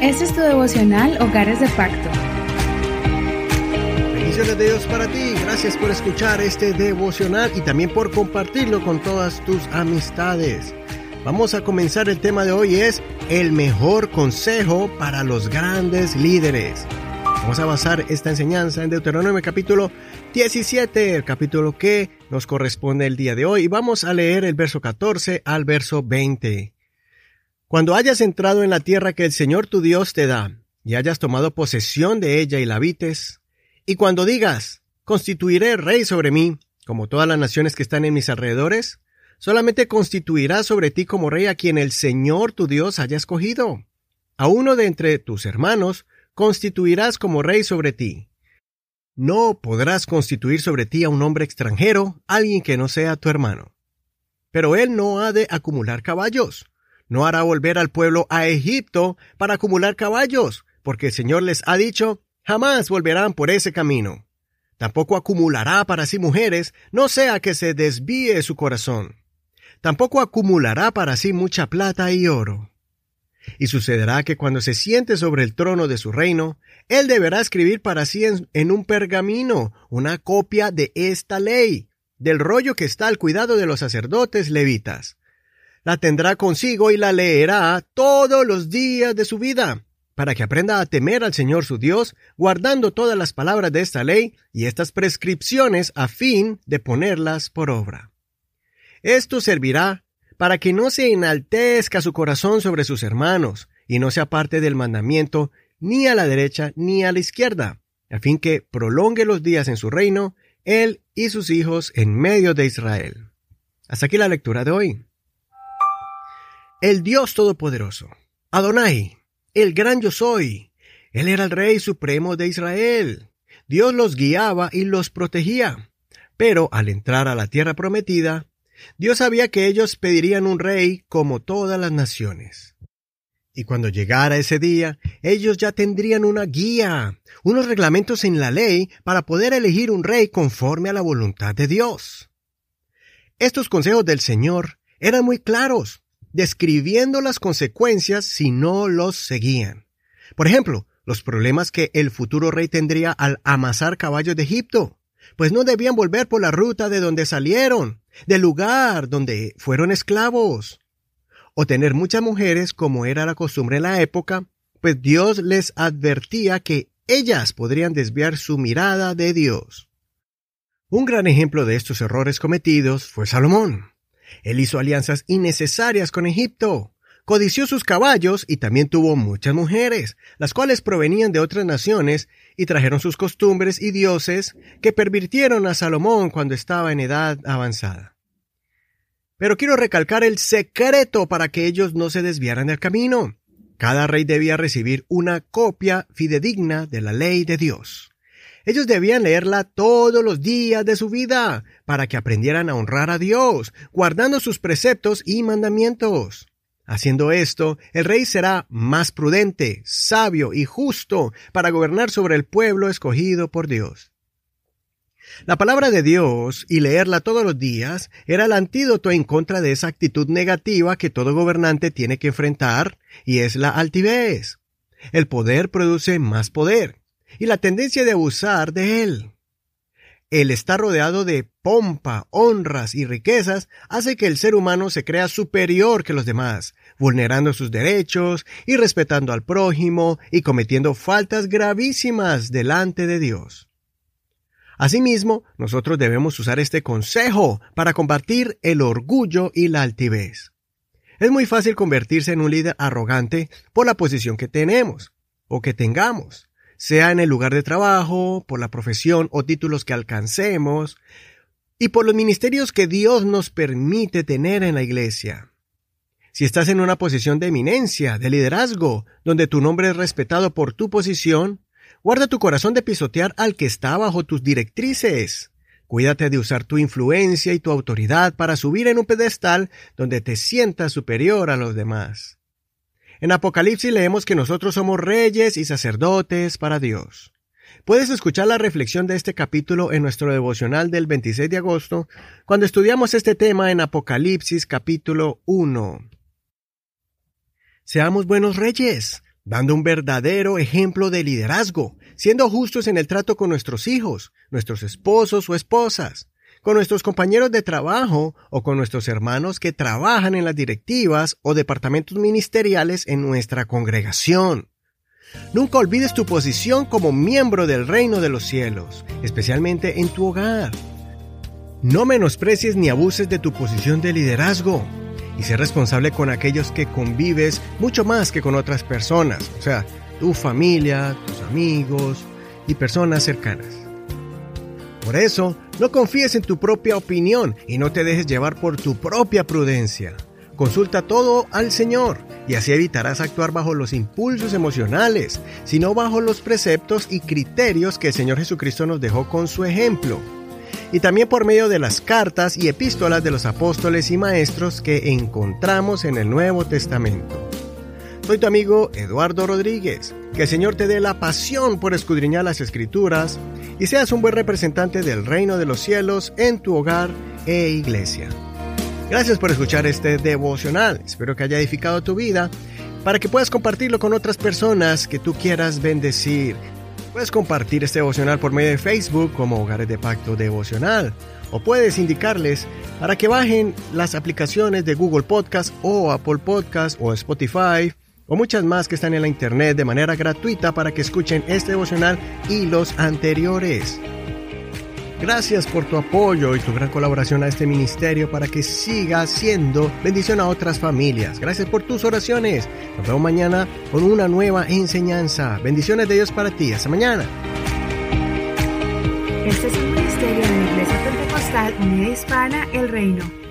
Este es tu devocional Hogares de Pacto. Bendiciones de Dios para ti. Gracias por escuchar este devocional y también por compartirlo con todas tus amistades. Vamos a comenzar el tema de hoy es el mejor consejo para los grandes líderes. Vamos a basar esta enseñanza en Deuteronomio capítulo 17, el capítulo que nos corresponde el día de hoy. Y vamos a leer el verso 14 al verso 20. Cuando hayas entrado en la tierra que el Señor tu Dios te da, y hayas tomado posesión de ella y la habites, y cuando digas, constituiré rey sobre mí, como todas las naciones que están en mis alrededores, solamente constituirás sobre ti como rey a quien el Señor tu Dios haya escogido. A uno de entre tus hermanos constituirás como rey sobre ti. No podrás constituir sobre ti a un hombre extranjero, alguien que no sea tu hermano. Pero él no ha de acumular caballos, no hará volver al pueblo a Egipto para acumular caballos, porque el Señor les ha dicho, jamás volverán por ese camino. Tampoco acumulará para sí mujeres, no sea que se desvíe su corazón. Tampoco acumulará para sí mucha plata y oro. Y sucederá que cuando se siente sobre el trono de su reino, él deberá escribir para sí en, en, un pergamino una copia de esta ley, del rollo que está al cuidado de los sacerdotes levitas, la tendrá consigo y la leerá todos los días de su vida, para que aprenda a temer al Señor su Dios, guardando todas las palabras de esta ley y estas prescripciones a fin de ponerlas por obra. Esto servirá para que no se enaltezca su corazón sobre sus hermanos, y no se aparte del mandamiento ni a la derecha ni a la izquierda, a fin que prolongue los días en su reino, él y sus hijos en medio de Israel. Hasta aquí la lectura de hoy. El Dios Todopoderoso, Adonai, el gran yo soy. Él era el Rey Supremo de Israel. Dios los guiaba y los protegía. Pero al entrar a la tierra prometida, Dios sabía que ellos pedirían un rey como todas las naciones. Y cuando llegara ese día, ellos ya tendrían una guía, unos reglamentos en la ley para poder elegir un rey conforme a la voluntad de Dios. Estos consejos del Señor eran muy claros, describiendo las consecuencias si no los seguían. Por ejemplo, los problemas que el futuro rey tendría al amasar caballos de Egipto, pues no debían volver por la ruta de donde salieron, del lugar donde fueron esclavos, o tener muchas mujeres como era la costumbre en la época, pues Dios les advertía que ellas podrían desviar su mirada de Dios. Un gran ejemplo de estos errores cometidos fue Salomón. Él hizo alianzas innecesarias con Egipto, codició sus caballos y también tuvo muchas mujeres, las cuales provenían de otras naciones y trajeron sus costumbres y dioses que pervirtieron a Salomón cuando estaba en edad avanzada. Pero quiero recalcar el secreto para que ellos no se desviaran del camino. Cada rey debía recibir una copia fidedigna de la ley de Dios. Ellos debían leerla todos los días de su vida para que aprendieran a honrar a Dios, guardando sus preceptos y mandamientos. Haciendo esto, el rey será más prudente, sabio y justo para gobernar sobre el pueblo escogido por Dios. La palabra de Dios y leerla todos los días era el antídoto en contra de esa actitud negativa que todo gobernante tiene que enfrentar, y es la altivez. El poder produce más poder, y la tendencia de abusar de él. El estar rodeado de pompa, honras y riquezas hace que el ser humano se crea superior que los demás, vulnerando sus derechos y respetando al prójimo y cometiendo faltas gravísimas delante de Dios. Asimismo, nosotros debemos usar este consejo para combatir el orgullo y la altivez. Es muy fácil convertirse en un líder arrogante por la posición que tenemos o que tengamos sea en el lugar de trabajo, por la profesión o títulos que alcancemos, y por los ministerios que Dios nos permite tener en la iglesia. Si estás en una posición de eminencia, de liderazgo, donde tu nombre es respetado por tu posición, guarda tu corazón de pisotear al que está bajo tus directrices. Cuídate de usar tu influencia y tu autoridad para subir en un pedestal donde te sientas superior a los demás. En Apocalipsis leemos que nosotros somos reyes y sacerdotes para Dios. Puedes escuchar la reflexión de este capítulo en nuestro devocional del 26 de agosto, cuando estudiamos este tema en Apocalipsis capítulo 1. Seamos buenos reyes, dando un verdadero ejemplo de liderazgo, siendo justos en el trato con nuestros hijos, nuestros esposos o esposas, con nuestros compañeros de trabajo o con nuestros hermanos que trabajan en las directivas o departamentos ministeriales en nuestra congregación. Nunca olvides tu posición como miembro del reino de los cielos, especialmente en tu hogar. No menosprecies ni abuses de tu posición de liderazgo y sé responsable con aquellos que convives mucho más que con otras personas, o sea, tu familia, tus amigos y personas cercanas. Por eso, no confíes en tu propia opinión y no te dejes llevar por tu propia prudencia. Consulta todo al Señor y así evitarás actuar bajo los impulsos emocionales, sino bajo los preceptos y criterios que el Señor Jesucristo nos dejó con su ejemplo. Y también por medio de las cartas y epístolas de los apóstoles y maestros que encontramos en el Nuevo Testamento. Soy tu amigo Eduardo Rodríguez. Que el Señor te dé la pasión por escudriñar las escrituras y seas un buen representante del reino de los cielos en tu hogar e iglesia. Gracias por escuchar este devocional. Espero que haya edificado tu vida para que puedas compartirlo con otras personas que tú quieras bendecir. Puedes compartir este devocional por medio de Facebook como Hogares de Pacto Devocional o puedes indicarles para que bajen las aplicaciones de Google Podcast o Apple Podcast o Spotify o muchas más que están en la internet de manera gratuita para que escuchen este devocional y los anteriores. Gracias por tu apoyo y tu gran colaboración a este ministerio para que siga siendo bendición a otras familias. Gracias por tus oraciones. Nos vemos mañana con una nueva enseñanza. Bendiciones de Dios para ti. Hasta mañana. Este es un ministerio de la Iglesia Pentecostal Unida Hispana El Reino.